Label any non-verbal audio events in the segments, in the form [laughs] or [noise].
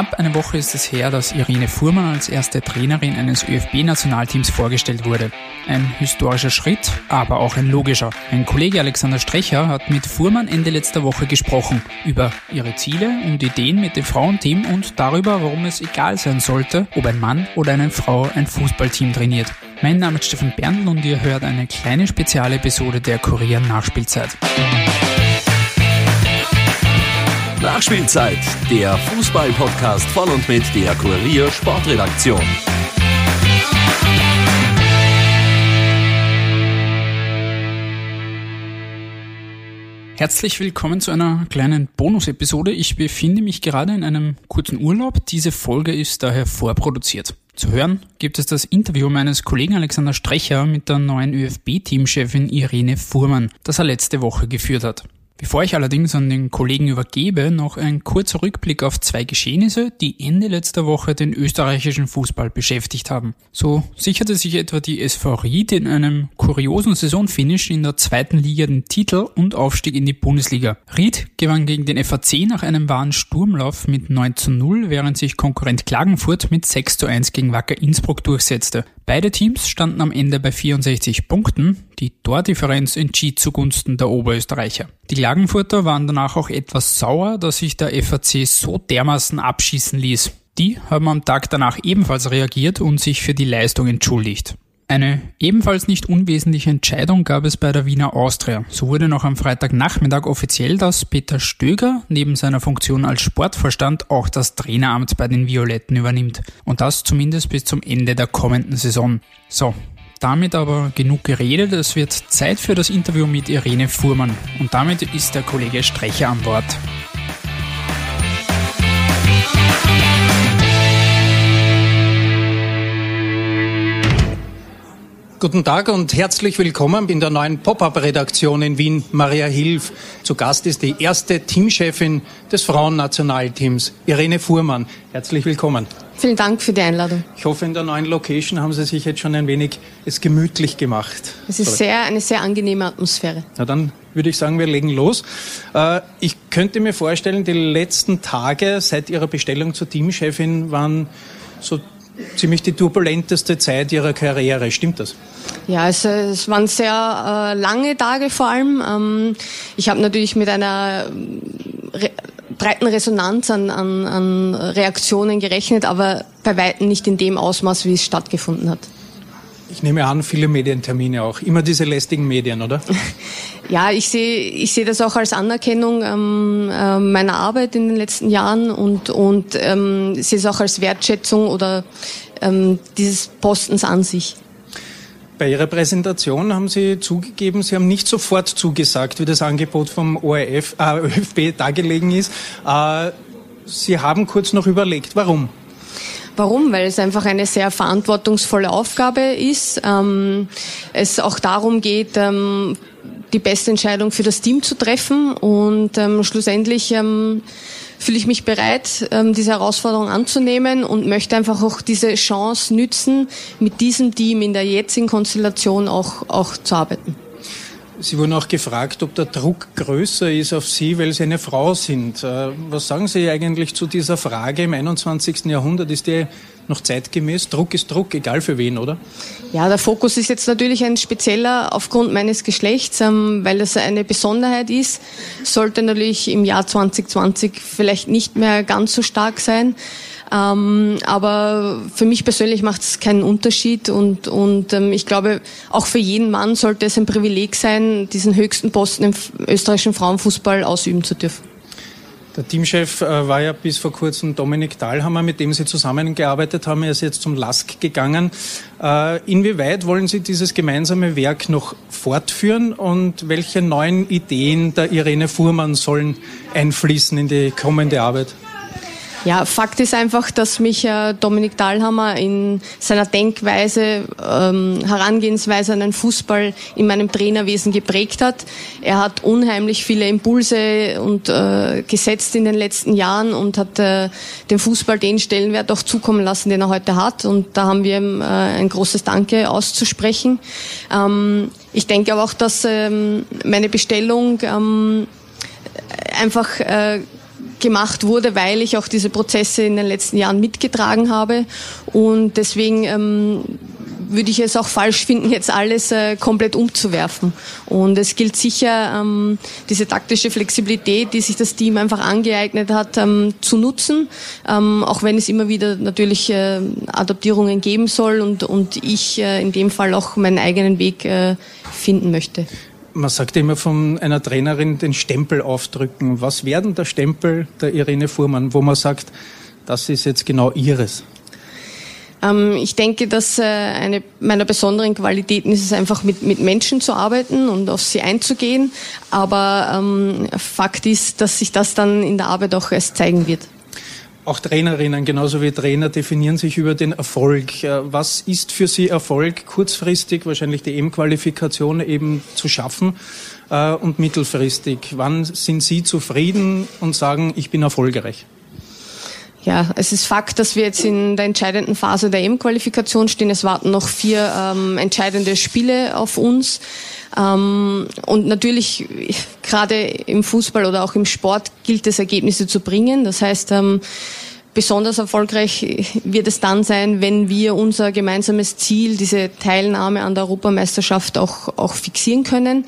Knapp eine Woche ist es her, dass Irene Fuhrmann als erste Trainerin eines ÖFB-Nationalteams vorgestellt wurde. Ein historischer Schritt, aber auch ein logischer. Mein Kollege Alexander Strecher hat mit Fuhrmann Ende letzter Woche gesprochen über ihre Ziele und Ideen mit dem Frauenteam und darüber, warum es egal sein sollte, ob ein Mann oder eine Frau ein Fußballteam trainiert. Mein Name ist Stefan Berndl und ihr hört eine kleine Spezialepisode der Kurier Nachspielzeit. Nachspielzeit, der Fußball-Podcast von und mit der Kurier Sportredaktion. Herzlich willkommen zu einer kleinen Bonus-Episode. Ich befinde mich gerade in einem kurzen Urlaub. Diese Folge ist daher vorproduziert. Zu hören gibt es das Interview meines Kollegen Alexander Strecher mit der neuen ÖFB-Teamchefin Irene Fuhrmann, das er letzte Woche geführt hat. Bevor ich allerdings an den Kollegen übergebe, noch ein kurzer Rückblick auf zwei Geschehnisse, die Ende letzter Woche den österreichischen Fußball beschäftigt haben. So sicherte sich etwa die SV Ried in einem kuriosen Saisonfinish in der zweiten Liga den Titel und Aufstieg in die Bundesliga. Ried gewann gegen den FAC nach einem wahren Sturmlauf mit 9 zu 0, während sich Konkurrent Klagenfurt mit 6 zu 1 gegen Wacker Innsbruck durchsetzte. Beide Teams standen am Ende bei 64 Punkten. Die Tordifferenz entschied zugunsten der Oberösterreicher. Die Klagenfurter waren danach auch etwas sauer, dass sich der FAC so dermaßen abschießen ließ. Die haben am Tag danach ebenfalls reagiert und sich für die Leistung entschuldigt. Eine ebenfalls nicht unwesentliche Entscheidung gab es bei der Wiener Austria. So wurde noch am Freitagnachmittag offiziell, dass Peter Stöger neben seiner Funktion als Sportvorstand auch das Traineramt bei den Violetten übernimmt. Und das zumindest bis zum Ende der kommenden Saison. So, damit aber genug geredet. Es wird Zeit für das Interview mit Irene Fuhrmann. Und damit ist der Kollege Strecher an Bord. Guten Tag und herzlich willkommen in der neuen Pop-up-Redaktion in Wien, Maria Hilf. Zu Gast ist die erste Teamchefin des Frauennationalteams, Irene Fuhrmann. Herzlich willkommen. Vielen Dank für die Einladung. Ich hoffe, in der neuen Location haben Sie sich jetzt schon ein wenig es gemütlich gemacht. Es ist sehr, eine sehr angenehme Atmosphäre. Na dann würde ich sagen, wir legen los. Äh, ich könnte mir vorstellen, die letzten Tage seit Ihrer Bestellung zur Teamchefin waren so ziemlich die turbulenteste Zeit ihrer Karriere. Stimmt das? Ja, es, es waren sehr äh, lange Tage vor allem. Ähm, ich habe natürlich mit einer re breiten Resonanz an, an, an Reaktionen gerechnet, aber bei weitem nicht in dem Ausmaß, wie es stattgefunden hat. Ich nehme an, viele Medientermine auch. Immer diese lästigen Medien, oder? [laughs] ja, ich sehe ich sehe das auch als Anerkennung ähm, äh, meiner Arbeit in den letzten Jahren und, und ähm, sehe es auch als Wertschätzung oder ähm, dieses Postens an sich. Bei Ihrer Präsentation haben Sie zugegeben, Sie haben nicht sofort zugesagt, wie das Angebot vom ORF, äh, [laughs] ÖFB dargelegen ist. Äh, Sie haben kurz noch überlegt. Warum? Warum? Weil es einfach eine sehr verantwortungsvolle Aufgabe ist. Ähm, es auch darum geht, ähm, die beste Entscheidung für das Team zu treffen und ähm, schlussendlich ähm, fühle ich mich bereit, ähm, diese Herausforderung anzunehmen und möchte einfach auch diese Chance nützen, mit diesem Team in der jetzigen Konstellation auch, auch zu arbeiten. Sie wurden auch gefragt, ob der Druck größer ist auf Sie, weil Sie eine Frau sind. Äh, was sagen Sie eigentlich zu dieser Frage im 21. Jahrhundert? Ist die noch zeitgemäß? Druck ist Druck, egal für wen, oder? Ja, der Fokus ist jetzt natürlich ein spezieller aufgrund meines Geschlechts, ähm, weil das eine Besonderheit ist. Sollte natürlich im Jahr 2020 vielleicht nicht mehr ganz so stark sein. Ähm, aber für mich persönlich macht es keinen Unterschied und, und ähm, ich glaube, auch für jeden Mann sollte es ein Privileg sein, diesen höchsten Posten im österreichischen Frauenfußball ausüben zu dürfen. Der Teamchef äh, war ja bis vor kurzem Dominik Dahlhammer, mit dem Sie zusammengearbeitet haben. Er ist jetzt zum LASK gegangen. Äh, inwieweit wollen Sie dieses gemeinsame Werk noch fortführen und welche neuen Ideen der Irene Fuhrmann sollen einfließen in die kommende Arbeit? Ja, Fakt ist einfach, dass mich äh, Dominik Dahlhammer in seiner Denkweise, ähm, Herangehensweise an den Fußball in meinem Trainerwesen geprägt hat. Er hat unheimlich viele Impulse und äh, gesetzt in den letzten Jahren und hat äh, dem Fußball den Stellenwert auch zukommen lassen, den er heute hat. Und da haben wir ihm äh, ein großes Danke auszusprechen. Ähm, ich denke aber auch, dass ähm, meine Bestellung ähm, einfach äh, gemacht wurde, weil ich auch diese Prozesse in den letzten Jahren mitgetragen habe. Und deswegen ähm, würde ich es auch falsch finden, jetzt alles äh, komplett umzuwerfen. Und es gilt sicher, ähm, diese taktische Flexibilität, die sich das Team einfach angeeignet hat, ähm, zu nutzen, ähm, auch wenn es immer wieder natürlich äh, Adaptierungen geben soll und, und ich äh, in dem Fall auch meinen eigenen Weg äh, finden möchte man sagt immer von einer Trainerin den Stempel aufdrücken. Was werden der Stempel der Irene Fuhrmann, wo man sagt, das ist jetzt genau ihres? Ähm, ich denke, dass äh, eine meiner besonderen Qualitäten ist es einfach mit, mit Menschen zu arbeiten und auf sie einzugehen. Aber ähm, Fakt ist, dass sich das dann in der Arbeit auch erst zeigen wird. Auch Trainerinnen, genauso wie Trainer, definieren sich über den Erfolg. Äh, was ist für Sie Erfolg kurzfristig, wahrscheinlich die EM-Qualifikation eben zu schaffen äh, und mittelfristig? Wann sind Sie zufrieden und sagen, ich bin erfolgreich? Ja, es ist Fakt, dass wir jetzt in der entscheidenden Phase der EM-Qualifikation stehen. Es warten noch vier ähm, entscheidende Spiele auf uns. Ähm, und natürlich, gerade im Fußball oder auch im Sport gilt es, Ergebnisse zu bringen. Das heißt, ähm, Besonders erfolgreich wird es dann sein, wenn wir unser gemeinsames Ziel, diese Teilnahme an der Europameisterschaft auch, auch fixieren können.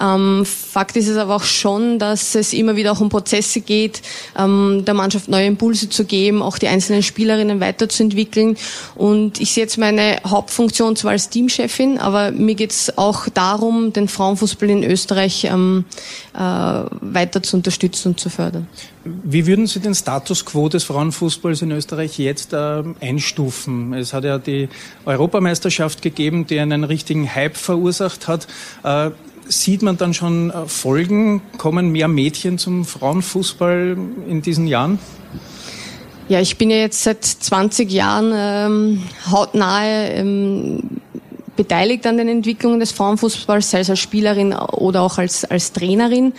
Ähm, Fakt ist es aber auch schon, dass es immer wieder auch um Prozesse geht, ähm, der Mannschaft neue Impulse zu geben, auch die einzelnen Spielerinnen weiterzuentwickeln. Und ich sehe jetzt meine Hauptfunktion zwar als Teamchefin, aber mir geht es auch darum, den Frauenfußball in Österreich ähm, äh, weiter zu unterstützen und zu fördern. Wie würden Sie den Status quo des Frauenfußballs in Österreich jetzt äh, einstufen? Es hat ja die Europameisterschaft gegeben, die einen richtigen Hype verursacht hat. Äh, sieht man dann schon äh, Folgen? Kommen mehr Mädchen zum Frauenfußball in diesen Jahren? Ja, ich bin ja jetzt seit 20 Jahren ähm, hautnahe ähm, beteiligt an den Entwicklungen des Frauenfußballs, sei es als Spielerin oder auch als, als Trainerin.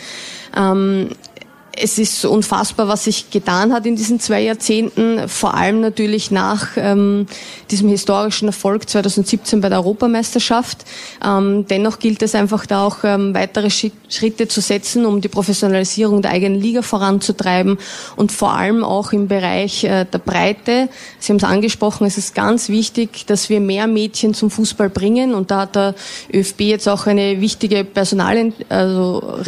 Ähm, es ist unfassbar, was sich getan hat in diesen zwei Jahrzehnten, vor allem natürlich nach ähm, diesem historischen Erfolg 2017 bei der Europameisterschaft. Ähm, dennoch gilt es einfach da auch ähm, weitere Schritte zu setzen, um die Professionalisierung der eigenen Liga voranzutreiben und vor allem auch im Bereich äh, der Breite. Sie haben es angesprochen, es ist ganz wichtig, dass wir mehr Mädchen zum Fußball bringen und da hat der ÖFB jetzt auch eine wichtige Personal also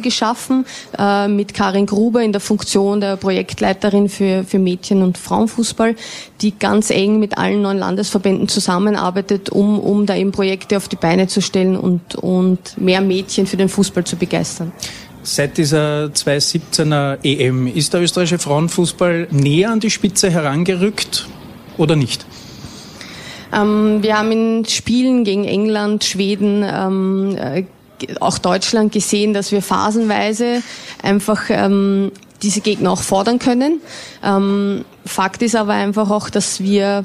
geschaffen äh, mit Karin Karin Gruber in der Funktion der Projektleiterin für, für Mädchen- und Frauenfußball, die ganz eng mit allen neuen Landesverbänden zusammenarbeitet, um, um da eben Projekte auf die Beine zu stellen und, und mehr Mädchen für den Fußball zu begeistern. Seit dieser 2017er EM ist der österreichische Frauenfußball näher an die Spitze herangerückt oder nicht? Ähm, wir haben in Spielen gegen England, Schweden, ähm, äh, auch Deutschland gesehen, dass wir phasenweise einfach ähm, diese Gegner auch fordern können. Ähm, Fakt ist aber einfach auch, dass wir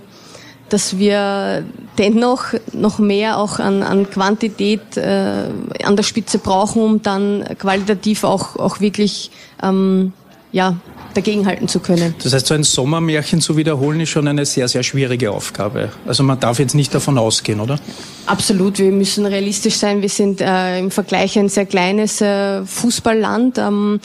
dass wir dennoch noch mehr auch an, an Quantität äh, an der Spitze brauchen, um dann qualitativ auch, auch wirklich ähm, ja, dagegenhalten zu können. Das heißt, so ein Sommermärchen zu wiederholen ist schon eine sehr, sehr schwierige Aufgabe. Also man darf jetzt nicht davon ausgehen, oder? Absolut, wir müssen realistisch sein. Wir sind äh, im Vergleich ein sehr kleines äh, Fußballland. Ähm,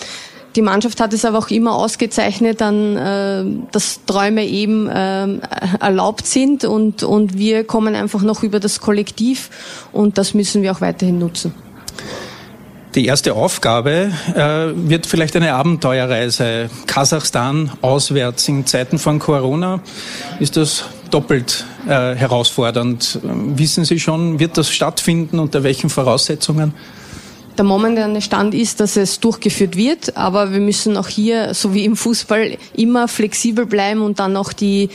die Mannschaft hat es aber auch immer ausgezeichnet, an, äh, dass Träume eben äh, erlaubt sind und, und wir kommen einfach noch über das Kollektiv und das müssen wir auch weiterhin nutzen. Die erste Aufgabe äh, wird vielleicht eine Abenteuerreise. Kasachstan auswärts in Zeiten von Corona ist das doppelt äh, herausfordernd. Wissen Sie schon, wird das stattfinden, unter welchen Voraussetzungen? Der momentane Stand ist, dass es durchgeführt wird, aber wir müssen auch hier, so wie im Fußball, immer flexibel bleiben und dann auch die,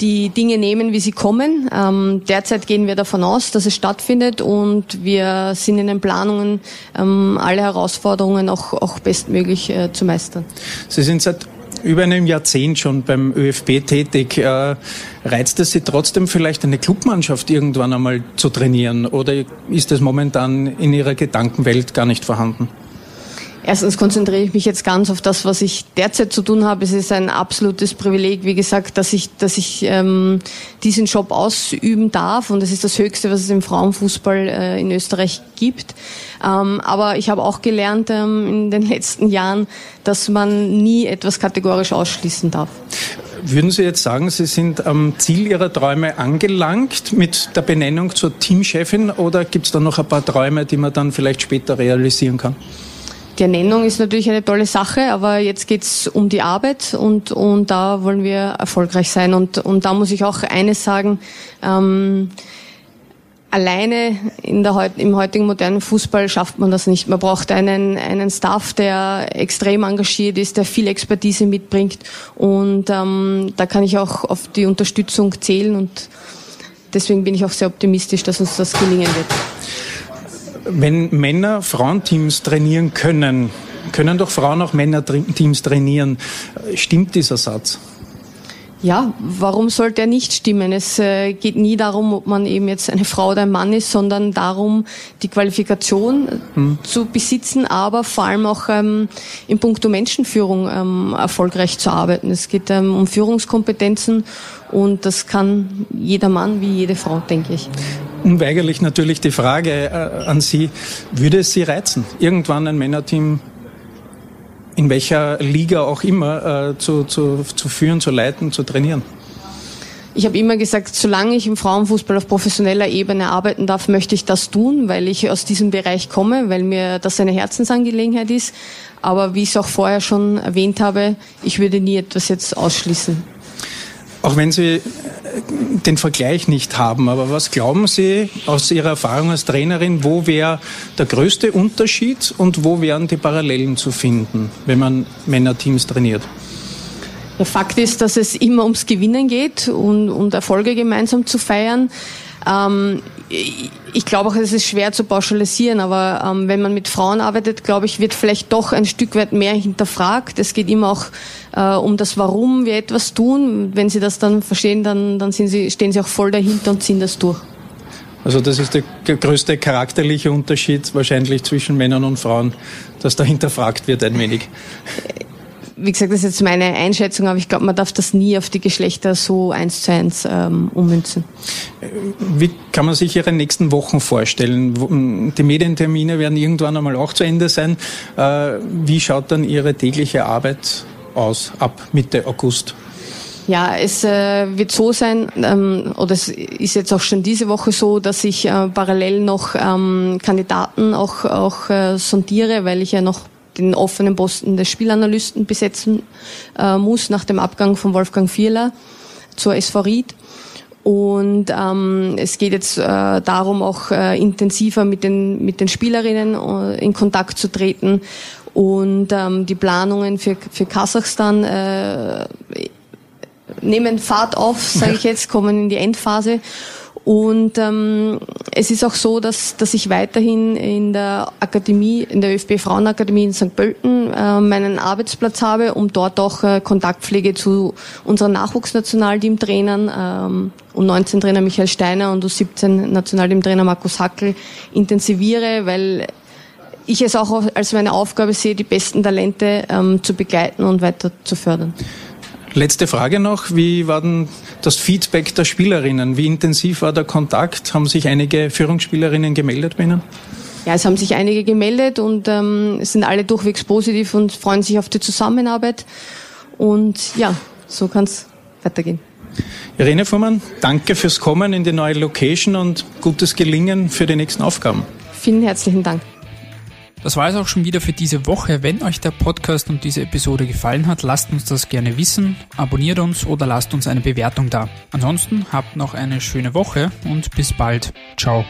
die Dinge nehmen, wie sie kommen. Ähm, derzeit gehen wir davon aus, dass es stattfindet und wir sind in den Planungen, ähm, alle Herausforderungen auch, auch bestmöglich äh, zu meistern. Sie sind seit über einem Jahrzehnt schon beim ÖFB tätig. Äh, reizt es Sie trotzdem vielleicht eine Clubmannschaft irgendwann einmal zu trainieren oder ist das momentan in Ihrer Gedankenwelt gar nicht vorhanden? Erstens konzentriere ich mich jetzt ganz auf das, was ich derzeit zu tun habe. Es ist ein absolutes Privileg, wie gesagt, dass ich, dass ich ähm, diesen Job ausüben darf und es ist das Höchste, was es im Frauenfußball äh, in Österreich gibt. Ähm, aber ich habe auch gelernt ähm, in den [laughs] letzten Jahren, dass man nie etwas kategorisch ausschließen darf. Würden Sie jetzt sagen, Sie sind am Ziel Ihrer Träume angelangt mit der Benennung zur Teamchefin oder gibt es da noch ein paar Träume, die man dann vielleicht später realisieren kann? Die Ernennung ist natürlich eine tolle Sache, aber jetzt geht's um die Arbeit und, und da wollen wir erfolgreich sein. Und, und da muss ich auch eines sagen, ähm, alleine in der, im heutigen modernen Fußball schafft man das nicht. Man braucht einen, einen Staff, der extrem engagiert ist, der viel Expertise mitbringt und ähm, da kann ich auch auf die Unterstützung zählen und deswegen bin ich auch sehr optimistisch, dass uns das gelingen wird. Wenn Männer Frauenteams trainieren können, können doch Frauen auch Männerteams trainieren. Stimmt dieser Satz? Ja, warum sollte er nicht stimmen? Es äh, geht nie darum, ob man eben jetzt eine Frau oder ein Mann ist, sondern darum, die Qualifikation hm. zu besitzen, aber vor allem auch ähm, in puncto Menschenführung ähm, erfolgreich zu arbeiten. Es geht ähm, um Führungskompetenzen und das kann jeder Mann wie jede Frau, denke ich unweigerlich natürlich die Frage äh, an Sie, würde es Sie reizen, irgendwann ein Männerteam in welcher Liga auch immer äh, zu, zu, zu führen, zu leiten, zu trainieren? Ich habe immer gesagt, solange ich im Frauenfußball auf professioneller Ebene arbeiten darf, möchte ich das tun, weil ich aus diesem Bereich komme, weil mir das eine Herzensangelegenheit ist. Aber wie ich es auch vorher schon erwähnt habe, ich würde nie etwas jetzt ausschließen. Auch wenn Sie den Vergleich nicht haben. Aber was glauben Sie aus Ihrer Erfahrung als Trainerin, wo wäre der größte Unterschied und wo wären die Parallelen zu finden, wenn man Männerteams trainiert? Der Fakt ist, dass es immer ums Gewinnen geht und, und Erfolge gemeinsam zu feiern. Ähm, ich glaube auch, es ist schwer zu pauschalisieren, aber ähm, wenn man mit Frauen arbeitet, glaube ich, wird vielleicht doch ein Stück weit mehr hinterfragt. Es geht immer auch äh, um das Warum wir etwas tun. Wenn sie das dann verstehen, dann, dann sie, stehen sie auch voll dahinter und ziehen das durch. Also das ist der größte charakterliche Unterschied wahrscheinlich zwischen Männern und Frauen, dass da hinterfragt wird ein wenig. Wie gesagt, das ist jetzt meine Einschätzung, aber ich glaube, man darf das nie auf die Geschlechter so eins zu eins ähm, ummünzen. Wie kann man sich Ihre nächsten Wochen vorstellen? Die Medientermine werden irgendwann einmal auch zu Ende sein. Äh, wie schaut dann Ihre tägliche Arbeit aus ab Mitte August? Ja, es äh, wird so sein, ähm, oder es ist jetzt auch schon diese Woche so, dass ich äh, parallel noch ähm, Kandidaten auch, auch äh, sondiere, weil ich ja noch den offenen Posten des Spielanalysten besetzen äh, muss nach dem Abgang von Wolfgang Vierler zur SV Ried. Und ähm, es geht jetzt äh, darum, auch äh, intensiver mit den, mit den Spielerinnen äh, in Kontakt zu treten. Und ähm, die Planungen für, für Kasachstan äh, nehmen Fahrt auf, sage ich jetzt, kommen in die Endphase. Und ähm, es ist auch so, dass, dass ich weiterhin in der Akademie, in der ÖFB Frauenakademie in St. Pölten äh, meinen Arbeitsplatz habe, um dort auch äh, Kontaktpflege zu unseren Nachwuchsnationalteamtrainern, ähm, U19-Trainer Michael Steiner und U17-Nationalteamtrainer Markus Hackel intensiviere, weil ich es auch als meine Aufgabe sehe, die besten Talente ähm, zu begleiten und weiter zu fördern. Letzte Frage noch. Wie war denn das Feedback der Spielerinnen? Wie intensiv war der Kontakt? Haben sich einige Führungsspielerinnen gemeldet bei Ihnen? Ja, es haben sich einige gemeldet und ähm, es sind alle durchwegs positiv und freuen sich auf die Zusammenarbeit. Und ja, so kann es weitergehen. Irene Fuhrmann, danke fürs Kommen in die neue Location und gutes Gelingen für die nächsten Aufgaben. Vielen herzlichen Dank. Das war es auch schon wieder für diese Woche. Wenn euch der Podcast und diese Episode gefallen hat, lasst uns das gerne wissen, abonniert uns oder lasst uns eine Bewertung da. Ansonsten habt noch eine schöne Woche und bis bald. Ciao.